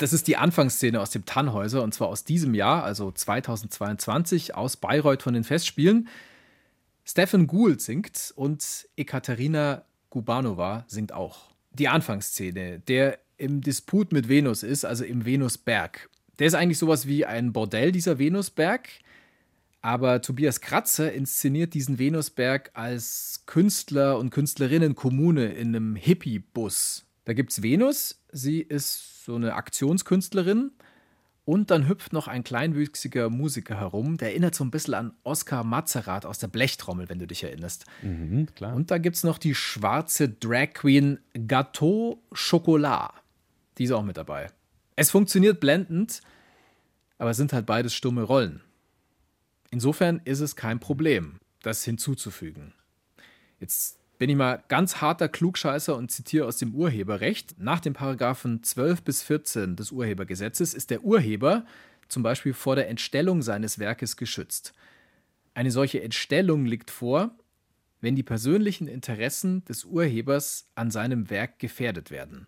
Das ist die Anfangsszene aus dem Tannhäuser und zwar aus diesem Jahr, also 2022, aus Bayreuth von den Festspielen. Stefan Gould singt und Ekaterina Gubanova singt auch. Die Anfangsszene, der im Disput mit Venus ist, also im Venusberg. Der ist eigentlich sowas wie ein Bordell, dieser Venusberg. Aber Tobias Kratzer inszeniert diesen Venusberg als Künstler und Künstlerinnenkommune in einem Hippie-Bus. Da gibt es Venus, sie ist so eine Aktionskünstlerin. Und dann hüpft noch ein kleinwüchsiger Musiker herum, der erinnert so ein bisschen an Oskar Mazerat aus der Blechtrommel, wenn du dich erinnerst. Mhm. Und da gibt es noch die schwarze Drag Queen Gâteau Chocolat. Die ist auch mit dabei. Es funktioniert blendend, aber es sind halt beides stumme Rollen. Insofern ist es kein Problem, das hinzuzufügen. Jetzt bin ich mal ganz harter Klugscheißer und zitiere aus dem Urheberrecht. Nach den Paragraphen 12 bis 14 des Urhebergesetzes ist der Urheber zum Beispiel vor der Entstellung seines Werkes geschützt. Eine solche Entstellung liegt vor, wenn die persönlichen Interessen des Urhebers an seinem Werk gefährdet werden.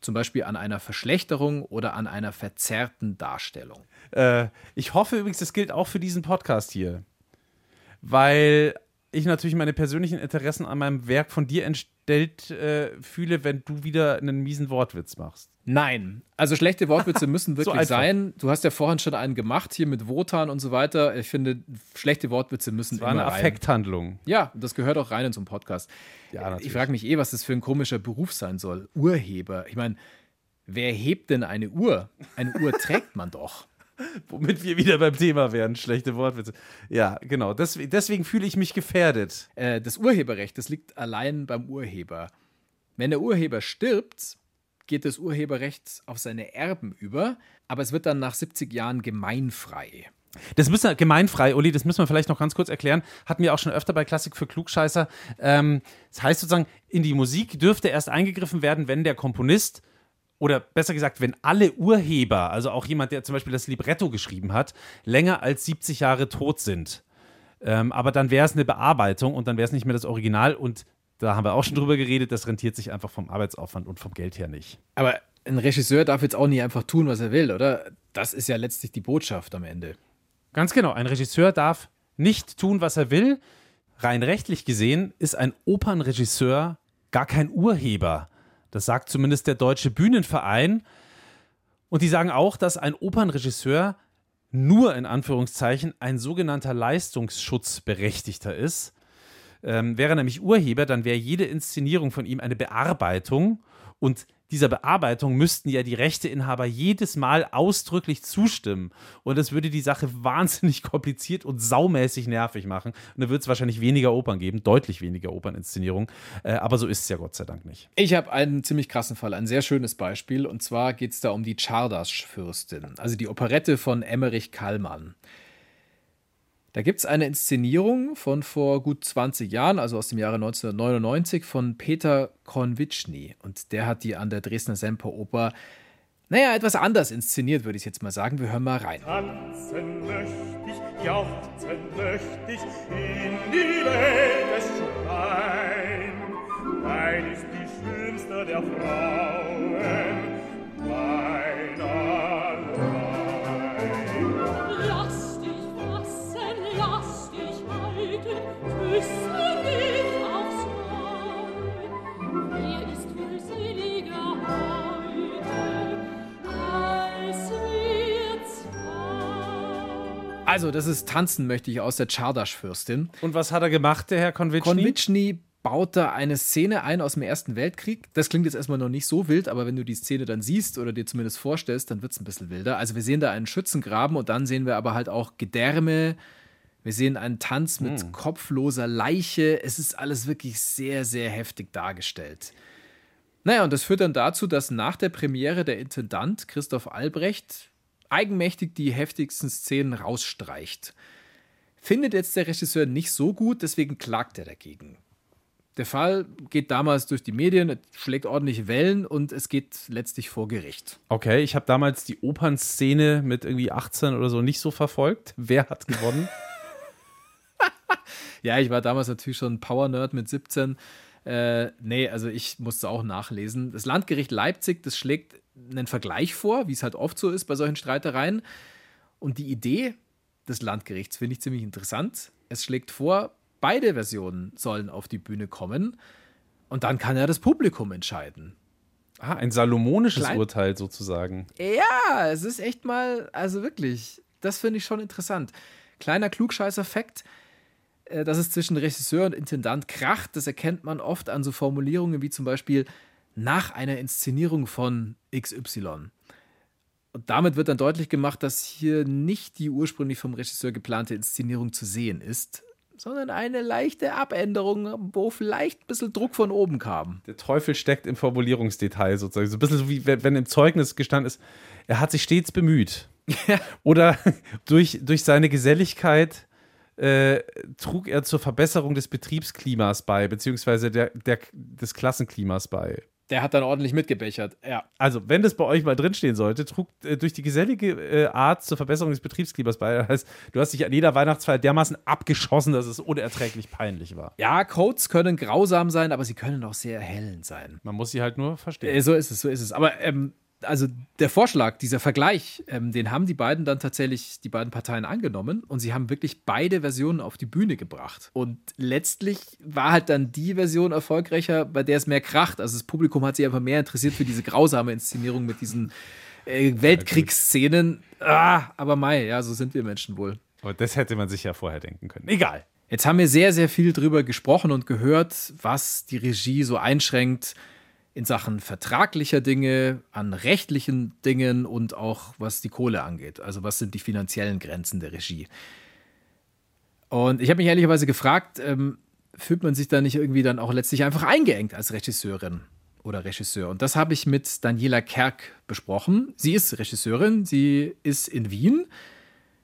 Zum Beispiel an einer Verschlechterung oder an einer verzerrten Darstellung. Äh, ich hoffe übrigens, das gilt auch für diesen Podcast hier. Weil ich natürlich meine persönlichen Interessen an meinem Werk von dir entstellt äh, fühle, wenn du wieder einen miesen Wortwitz machst. Nein, also schlechte Wortwitze müssen wirklich einfach. sein. Du hast ja vorhin schon einen gemacht hier mit Wotan und so weiter. Ich finde, schlechte Wortwitze müssen Das war immer eine rein. Affekthandlung. Ja, das gehört auch rein in so einen Podcast. Ja, natürlich. ich frage mich eh, was das für ein komischer Beruf sein soll. Urheber. Ich meine, wer hebt denn eine Uhr? Eine Uhr trägt man doch. Womit wir wieder beim Thema wären, schlechte Wortwitze. Ja, genau. Deswegen, deswegen fühle ich mich gefährdet. Äh, das Urheberrecht, das liegt allein beim Urheber. Wenn der Urheber stirbt, geht das Urheberrecht auf seine Erben über, aber es wird dann nach 70 Jahren gemeinfrei. Das müssen wir, gemeinfrei, Uli, das müssen wir vielleicht noch ganz kurz erklären. Hatten wir auch schon öfter bei Klassik für Klugscheißer. Ähm, das heißt sozusagen, in die Musik dürfte erst eingegriffen werden, wenn der Komponist oder besser gesagt, wenn alle Urheber, also auch jemand, der zum Beispiel das Libretto geschrieben hat, länger als 70 Jahre tot sind. Ähm, aber dann wäre es eine Bearbeitung und dann wäre es nicht mehr das Original und da haben wir auch schon drüber geredet, das rentiert sich einfach vom Arbeitsaufwand und vom Geld her nicht. Aber ein Regisseur darf jetzt auch nicht einfach tun, was er will, oder? Das ist ja letztlich die Botschaft am Ende. Ganz genau, ein Regisseur darf nicht tun, was er will. Rein rechtlich gesehen ist ein Opernregisseur gar kein Urheber. Das sagt zumindest der Deutsche Bühnenverein. Und die sagen auch, dass ein Opernregisseur nur in Anführungszeichen ein sogenannter Leistungsschutzberechtigter ist. Ähm, wäre nämlich Urheber, dann wäre jede Inszenierung von ihm eine Bearbeitung und dieser Bearbeitung müssten ja die Rechteinhaber jedes Mal ausdrücklich zustimmen. Und das würde die Sache wahnsinnig kompliziert und saumäßig nervig machen. Und dann wird es wahrscheinlich weniger Opern geben, deutlich weniger Operninszenierungen. Äh, aber so ist es ja Gott sei Dank nicht. Ich habe einen ziemlich krassen Fall, ein sehr schönes Beispiel. Und zwar geht es da um die Czardas-Fürstin, also die Operette von Emmerich Kallmann. Da gibt es eine Inszenierung von vor gut 20 Jahren, also aus dem Jahre 1999, von Peter Konvitschny. Und der hat die an der Dresdner Semperoper, naja, etwas anders inszeniert, würde ich jetzt mal sagen. Wir hören mal rein. Tanzen möcht ich, jauchzen möcht ich in die Welt des Schrein. Dein ist die schönste der Frauen, Also, das ist Tanzen möchte ich aus der Czardas-Fürstin. Und was hat er gemacht, der Herr Konvitschny? Konvitschny baut da eine Szene ein aus dem Ersten Weltkrieg. Das klingt jetzt erstmal noch nicht so wild, aber wenn du die Szene dann siehst oder dir zumindest vorstellst, dann wird es ein bisschen wilder. Also wir sehen da einen Schützengraben und dann sehen wir aber halt auch Gedärme. Wir sehen einen Tanz mit kopfloser Leiche. Es ist alles wirklich sehr, sehr heftig dargestellt. Naja, und das führt dann dazu, dass nach der Premiere der Intendant Christoph Albrecht eigenmächtig die heftigsten Szenen rausstreicht. Findet jetzt der Regisseur nicht so gut, deswegen klagt er dagegen. Der Fall geht damals durch die Medien, schlägt ordentliche Wellen und es geht letztlich vor Gericht. Okay, ich habe damals die Opernszene mit irgendwie 18 oder so nicht so verfolgt. Wer hat gewonnen? Ja, ich war damals natürlich schon ein Power-Nerd mit 17. Äh, nee, also ich musste auch nachlesen. Das Landgericht Leipzig, das schlägt einen Vergleich vor, wie es halt oft so ist bei solchen Streitereien. Und die Idee des Landgerichts finde ich ziemlich interessant. Es schlägt vor, beide Versionen sollen auf die Bühne kommen und dann kann ja das Publikum entscheiden. Ah, ein salomonisches Klein- Urteil sozusagen. Ja, es ist echt mal, also wirklich, das finde ich schon interessant. Kleiner Klugscheißer-Fakt, äh, dass es zwischen Regisseur und Intendant kracht, das erkennt man oft an so Formulierungen wie zum Beispiel nach einer Inszenierung von XY. Und damit wird dann deutlich gemacht, dass hier nicht die ursprünglich vom Regisseur geplante Inszenierung zu sehen ist, sondern eine leichte Abänderung, wo vielleicht ein bisschen Druck von oben kam. Der Teufel steckt im Formulierungsdetail sozusagen. So ein bisschen so wie wenn, im Zeugnis gestanden ist, er hat sich stets bemüht. Oder durch, durch seine Geselligkeit äh, trug er zur Verbesserung des Betriebsklimas bei, beziehungsweise der, der, des Klassenklimas bei. Der hat dann ordentlich mitgebechert, ja. Also, wenn das bei euch mal drinstehen sollte, trug äh, durch die gesellige äh, Art zur Verbesserung des Betriebsklimas bei. Das heißt, du hast dich an jeder Weihnachtsfeier dermaßen abgeschossen, dass es unerträglich peinlich war. Ja, Codes können grausam sein, aber sie können auch sehr erhellend sein. Man muss sie halt nur verstehen. Äh, so ist es, so ist es. Aber ähm, also der Vorschlag, dieser Vergleich, ähm, den haben die beiden dann tatsächlich, die beiden Parteien angenommen und sie haben wirklich beide Versionen auf die Bühne gebracht. Und letztlich war halt dann die Version erfolgreicher, bei der es mehr kracht. Also das Publikum hat sich einfach mehr interessiert für diese grausame Inszenierung mit diesen äh, Weltkriegsszenen. Ah, aber Mai, ja, so sind wir Menschen wohl. Aber das hätte man sich ja vorher denken können. Egal. Jetzt haben wir sehr, sehr viel drüber gesprochen und gehört, was die Regie so einschränkt in Sachen vertraglicher Dinge, an rechtlichen Dingen und auch was die Kohle angeht. Also was sind die finanziellen Grenzen der Regie? Und ich habe mich ehrlicherweise gefragt, ähm, fühlt man sich da nicht irgendwie dann auch letztlich einfach eingeengt als Regisseurin oder Regisseur? Und das habe ich mit Daniela Kerk besprochen. Sie ist Regisseurin, sie ist in Wien.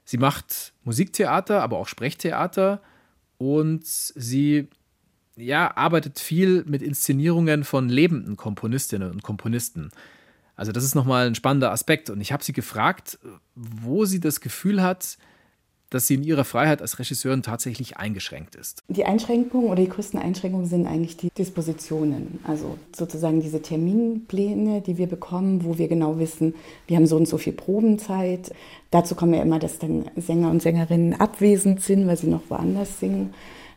Sie macht Musiktheater, aber auch Sprechtheater und sie ja, arbeitet viel mit Inszenierungen von lebenden Komponistinnen und Komponisten. Also das ist nochmal ein spannender Aspekt. Und ich habe sie gefragt, wo sie das Gefühl hat, dass sie in ihrer Freiheit als Regisseurin tatsächlich eingeschränkt ist. Die Einschränkungen oder die größten Einschränkungen sind eigentlich die Dispositionen. Also sozusagen diese Terminpläne, die wir bekommen, wo wir genau wissen, wir haben so und so viel Probenzeit. Dazu kommen ja immer, dass dann Sänger und Sängerinnen abwesend sind, weil sie noch woanders singen.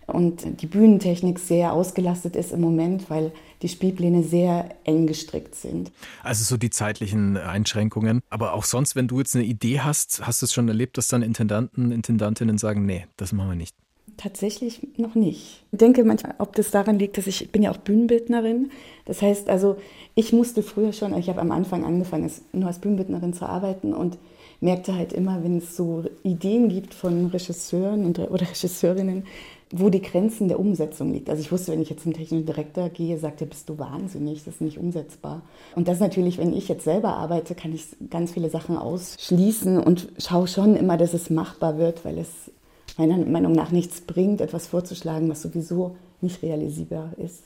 Und die Bühnentechnik sehr ausgelastet ist im Moment, weil die Spielpläne sehr eng gestrickt sind. Also so die zeitlichen Einschränkungen. Aber auch sonst, wenn du jetzt eine Idee hast, hast du es schon erlebt, dass dann Intendanten, Intendantinnen sagen, nee, das machen wir nicht. Tatsächlich noch nicht. Ich denke manchmal, ob das daran liegt, dass ich, ich bin ja auch Bühnenbildnerin. Das heißt also, ich musste früher schon, ich habe am Anfang angefangen, nur als Bühnenbildnerin zu arbeiten und merkte halt immer, wenn es so Ideen gibt von Regisseuren und, oder Regisseurinnen, wo die Grenzen der Umsetzung liegt. Also ich wusste, wenn ich jetzt zum technischen Direktor gehe, sagt er, bist du wahnsinnig, das ist nicht umsetzbar. Und das natürlich, wenn ich jetzt selber arbeite, kann ich ganz viele Sachen ausschließen und schaue schon immer, dass es machbar wird, weil es meiner Meinung nach nichts bringt, etwas vorzuschlagen, was sowieso nicht realisierbar ist.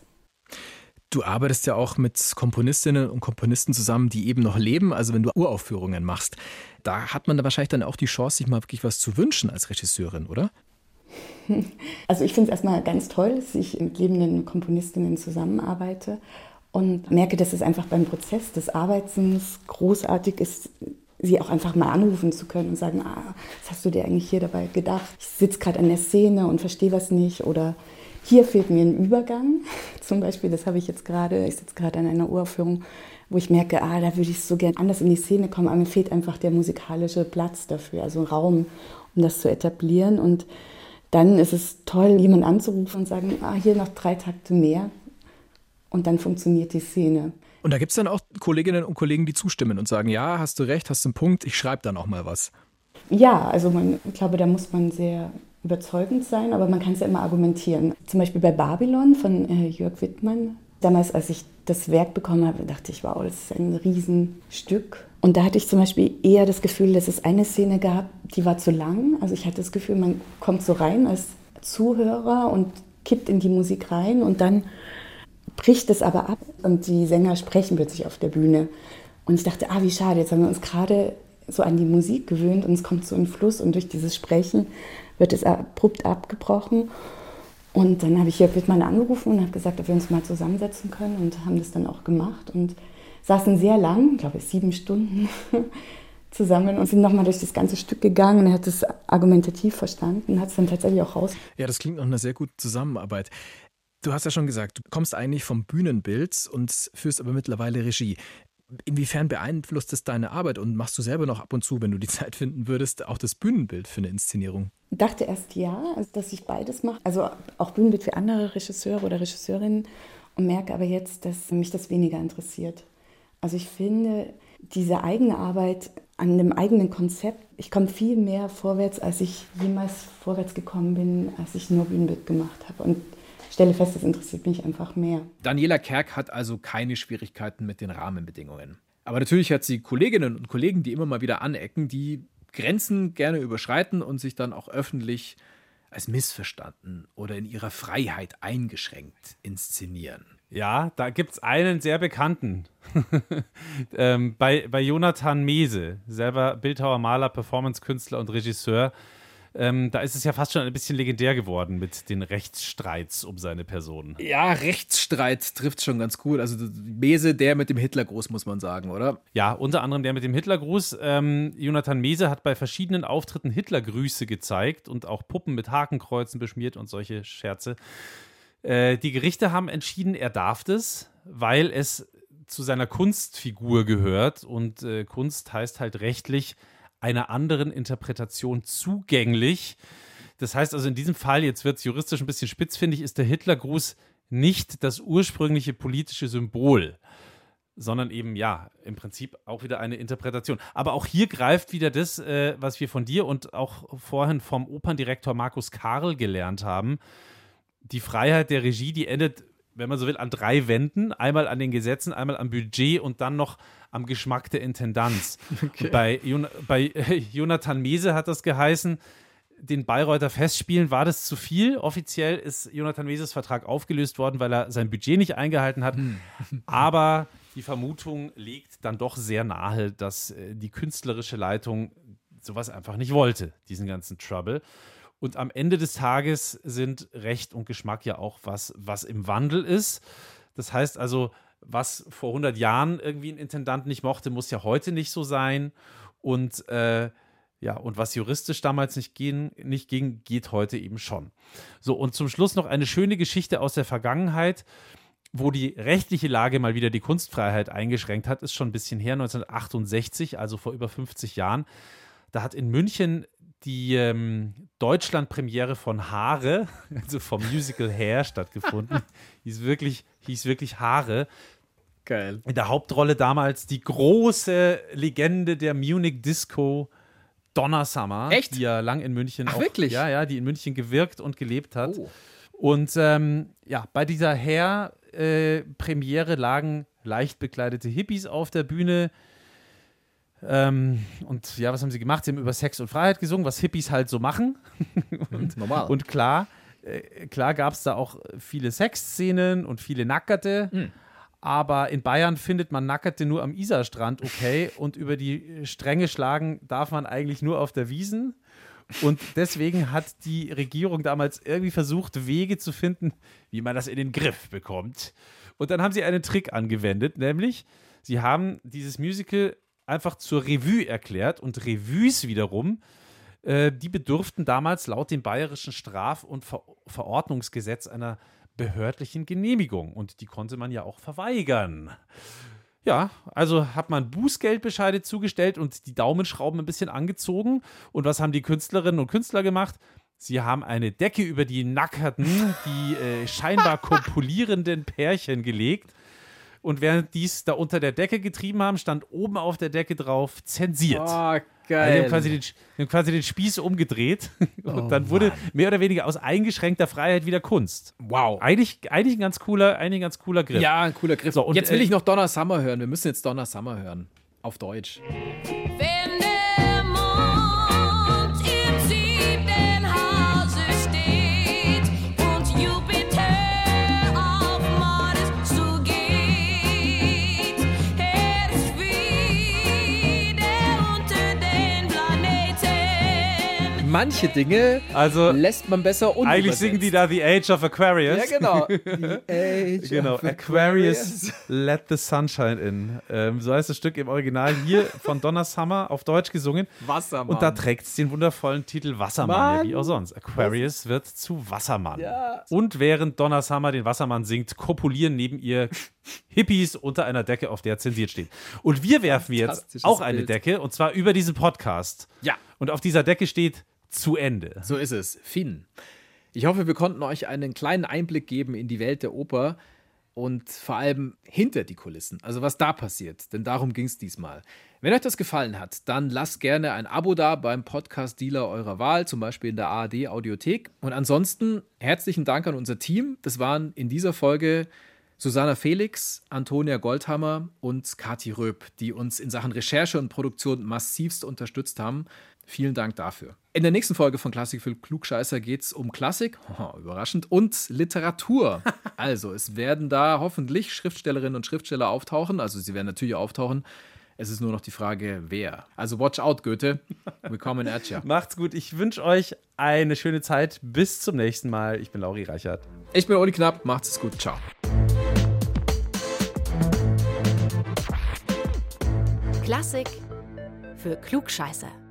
Du arbeitest ja auch mit Komponistinnen und Komponisten zusammen, die eben noch leben. Also wenn du Uraufführungen machst, da hat man da wahrscheinlich dann auch die Chance, sich mal wirklich was zu wünschen als Regisseurin, oder? Also ich finde es erstmal ganz toll, dass ich mit lebenden Komponistinnen zusammenarbeite und merke, dass es einfach beim Prozess des Arbeitens großartig ist, sie auch einfach mal anrufen zu können und sagen, ah, was hast du dir eigentlich hier dabei gedacht? Ich sitze gerade an der Szene und verstehe was nicht oder hier fehlt mir ein Übergang. Zum Beispiel, das habe ich jetzt gerade, ich sitze gerade an einer Uraufführung, wo ich merke, ah, da würde ich so gern anders in die Szene kommen, aber mir fehlt einfach der musikalische Platz dafür, also Raum, um das zu etablieren und dann ist es toll, jemanden anzurufen und sagen, ah, hier noch drei Takte mehr. Und dann funktioniert die Szene. Und da gibt es dann auch Kolleginnen und Kollegen, die zustimmen und sagen, ja, hast du recht, hast du einen Punkt, ich schreibe dann auch mal was. Ja, also man, ich glaube, da muss man sehr überzeugend sein, aber man kann es ja immer argumentieren. Zum Beispiel bei Babylon von äh, Jörg Wittmann. Damals, als ich das Werk bekommen habe, dachte ich, wow, das ist ein Riesenstück. Und da hatte ich zum Beispiel eher das Gefühl, dass es eine Szene gab, die war zu lang. Also ich hatte das Gefühl, man kommt so rein als Zuhörer und kippt in die Musik rein und dann bricht es aber ab und die Sänger sprechen plötzlich auf der Bühne. Und ich dachte, ah, wie schade, jetzt haben wir uns gerade so an die Musik gewöhnt und es kommt so ein Fluss und durch dieses Sprechen wird es abrupt abgebrochen. Und dann habe ich Jörg Wittmann angerufen und habe gesagt, ob wir uns mal zusammensetzen können und haben das dann auch gemacht und saßen sehr lang, glaube ich sieben Stunden zusammen und sind nochmal durch das ganze Stück gegangen und er hat es argumentativ verstanden und hat es dann tatsächlich auch raus. Ja, das klingt nach einer sehr guten Zusammenarbeit. Du hast ja schon gesagt, du kommst eigentlich vom Bühnenbild und führst aber mittlerweile Regie. Inwiefern beeinflusst es deine Arbeit und machst du selber noch ab und zu, wenn du die Zeit finden würdest, auch das Bühnenbild für eine Inszenierung? Ich dachte erst ja, also dass ich beides mache, also auch Bühnenbild für andere Regisseure oder Regisseurinnen und merke aber jetzt, dass mich das weniger interessiert. Also ich finde, diese eigene Arbeit an einem eigenen Konzept, ich komme viel mehr vorwärts, als ich jemals vorwärts gekommen bin, als ich nur Bühnenbild gemacht habe. Und stelle fest, das interessiert mich einfach mehr. Daniela Kerk hat also keine Schwierigkeiten mit den Rahmenbedingungen. Aber natürlich hat sie Kolleginnen und Kollegen, die immer mal wieder anecken, die Grenzen gerne überschreiten und sich dann auch öffentlich als missverstanden oder in ihrer Freiheit eingeschränkt inszenieren. Ja, da gibt es einen sehr bekannten. ähm, bei, bei Jonathan Mese, selber Bildhauer, Maler, Performancekünstler und Regisseur, ähm, da ist es ja fast schon ein bisschen legendär geworden mit den Rechtsstreits um seine Person. Ja, Rechtsstreit trifft schon ganz gut. Also Mese, der mit dem Hitlergruß, muss man sagen, oder? Ja, unter anderem der mit dem Hitlergruß. Ähm, Jonathan Mese hat bei verschiedenen Auftritten Hitlergrüße gezeigt und auch Puppen mit Hakenkreuzen beschmiert und solche Scherze. Äh, die Gerichte haben entschieden, er darf das, weil es zu seiner Kunstfigur gehört und äh, Kunst heißt halt rechtlich, einer anderen Interpretation zugänglich. Das heißt also in diesem Fall, jetzt wird es juristisch ein bisschen spitzfindig, ist der Hitlergruß nicht das ursprüngliche politische Symbol, sondern eben ja, im Prinzip auch wieder eine Interpretation. Aber auch hier greift wieder das, äh, was wir von dir und auch vorhin vom Operndirektor Markus Karl gelernt haben. Die Freiheit der Regie, die endet wenn man so will, an drei Wänden. Einmal an den Gesetzen, einmal am Budget und dann noch am Geschmack der Intendanz. Okay. Bei, Jon bei äh, Jonathan Mese hat das geheißen, den Bayreuther Festspielen war das zu viel. Offiziell ist Jonathan Meses Vertrag aufgelöst worden, weil er sein Budget nicht eingehalten hat. Hm. Aber die Vermutung legt dann doch sehr nahe, dass äh, die künstlerische Leitung sowas einfach nicht wollte, diesen ganzen Trouble. Und am Ende des Tages sind Recht und Geschmack ja auch was, was im Wandel ist. Das heißt also, was vor 100 Jahren irgendwie ein Intendant nicht mochte, muss ja heute nicht so sein. Und äh, ja, und was juristisch damals nicht, gehen, nicht ging, geht heute eben schon. So, und zum Schluss noch eine schöne Geschichte aus der Vergangenheit, wo die rechtliche Lage mal wieder die Kunstfreiheit eingeschränkt hat, ist schon ein bisschen her, 1968, also vor über 50 Jahren. Da hat in München die ähm, Deutschland-Premiere von Haare, also vom Musical Hair, stattgefunden. hieß wirklich, hieß wirklich Haare. Geil. In der Hauptrolle damals die große Legende der Munich Disco, Donna Summer. Echt? Die ja lang in München Ach, auch, wirklich? Ja, ja, die in München gewirkt und gelebt hat. Oh. Und ähm, ja, bei dieser Hair-Premiere äh, lagen leicht bekleidete Hippies auf der Bühne ähm, und ja, was haben sie gemacht? Sie haben über Sex und Freiheit gesungen, was Hippies halt so machen. und, Normal. Und klar, äh, klar gab es da auch viele Sexszenen und viele Nackerte. Mhm. Aber in Bayern findet man Nackerte nur am Isarstrand, okay. und über die Stränge schlagen darf man eigentlich nur auf der Wiesen. Und deswegen hat die Regierung damals irgendwie versucht, Wege zu finden, wie man das in den Griff bekommt. Und dann haben sie einen Trick angewendet, nämlich sie haben dieses Musical einfach zur Revue erklärt und Revues wiederum, äh, die bedurften damals laut dem bayerischen Straf- und Ver Verordnungsgesetz einer behördlichen Genehmigung und die konnte man ja auch verweigern. Ja, also hat man Bußgeldbescheide zugestellt und die Daumenschrauben ein bisschen angezogen. Und was haben die Künstlerinnen und Künstler gemacht? Sie haben eine Decke über die nackerten, die äh, scheinbar kopulierenden Pärchen gelegt und während die es da unter der Decke getrieben haben, stand oben auf der Decke drauf zensiert. Oh, Also geil. die haben quasi den, die haben quasi den Spieß umgedreht und Oh, dann wurde Mann. mehr oder weniger aus eingeschränkter Freiheit wieder Kunst. wow. Eigentlich, eigentlich ein ganz cooler, eigentlich ein ganz cooler Griff. Ja, ein cooler Griff. So, und, jetzt will äh, ich noch Donna Summer hören. Wir müssen jetzt Donna Summer hören. Auf Deutsch. Wenn manche Dinge Also, lässt man besser unübersetzt. eigentlich singen die da The Age of Aquarius. Ja, genau. The Age Genau, of Aquarius, Let the Sunshine In. Ähm, so heißt das Stück im Original hier von Donna Summer auf Deutsch gesungen. Wassermann. Und da trägt es den wundervollen Titel Wassermann, ja, Mann. wie auch sonst. Aquarius wird zu Wassermann. Ja. Und während Donna Summer den Wassermann singt, kopulieren neben ihr Hippies unter einer Decke, auf der zensiert steht. Und wir werfen jetzt auch eine Bild. Decke, und zwar über diesen Podcast. Ja. Und auf dieser Decke steht zu Ende. So ist es. Finn. Ich hoffe, wir konnten euch einen kleinen Einblick geben in die Welt der Oper und vor allem hinter die Kulissen, also was da passiert, denn darum ging es diesmal. Wenn euch das gefallen hat, dann lasst gerne ein Abo da beim Podcast-Dealer eurer Wahl, zum Beispiel in der ARD Audiothek. Und ansonsten herzlichen Dank an unser Team. Das waren in dieser Folge Susanna Felix, Antonia Goldhammer und Kati Röb, die uns in Sachen Recherche und Produktion massivst unterstützt haben. Vielen Dank dafür. In der nächsten Folge von Klassik für Klugscheißer geht es um Klassik, haha, überraschend, und Literatur. Also, es werden da hoffentlich Schriftstellerinnen und Schriftsteller auftauchen. Also, sie werden natürlich auftauchen. Es ist nur noch die Frage, wer. Also, watch out, Goethe. Willkommen at ya. Macht's gut. Ich wünsche euch eine schöne Zeit. Bis zum nächsten Mal. Ich bin Lauri Reichert. Ich bin Uli Knapp. Macht's es gut. Ciao. Klassik für Klugscheißer.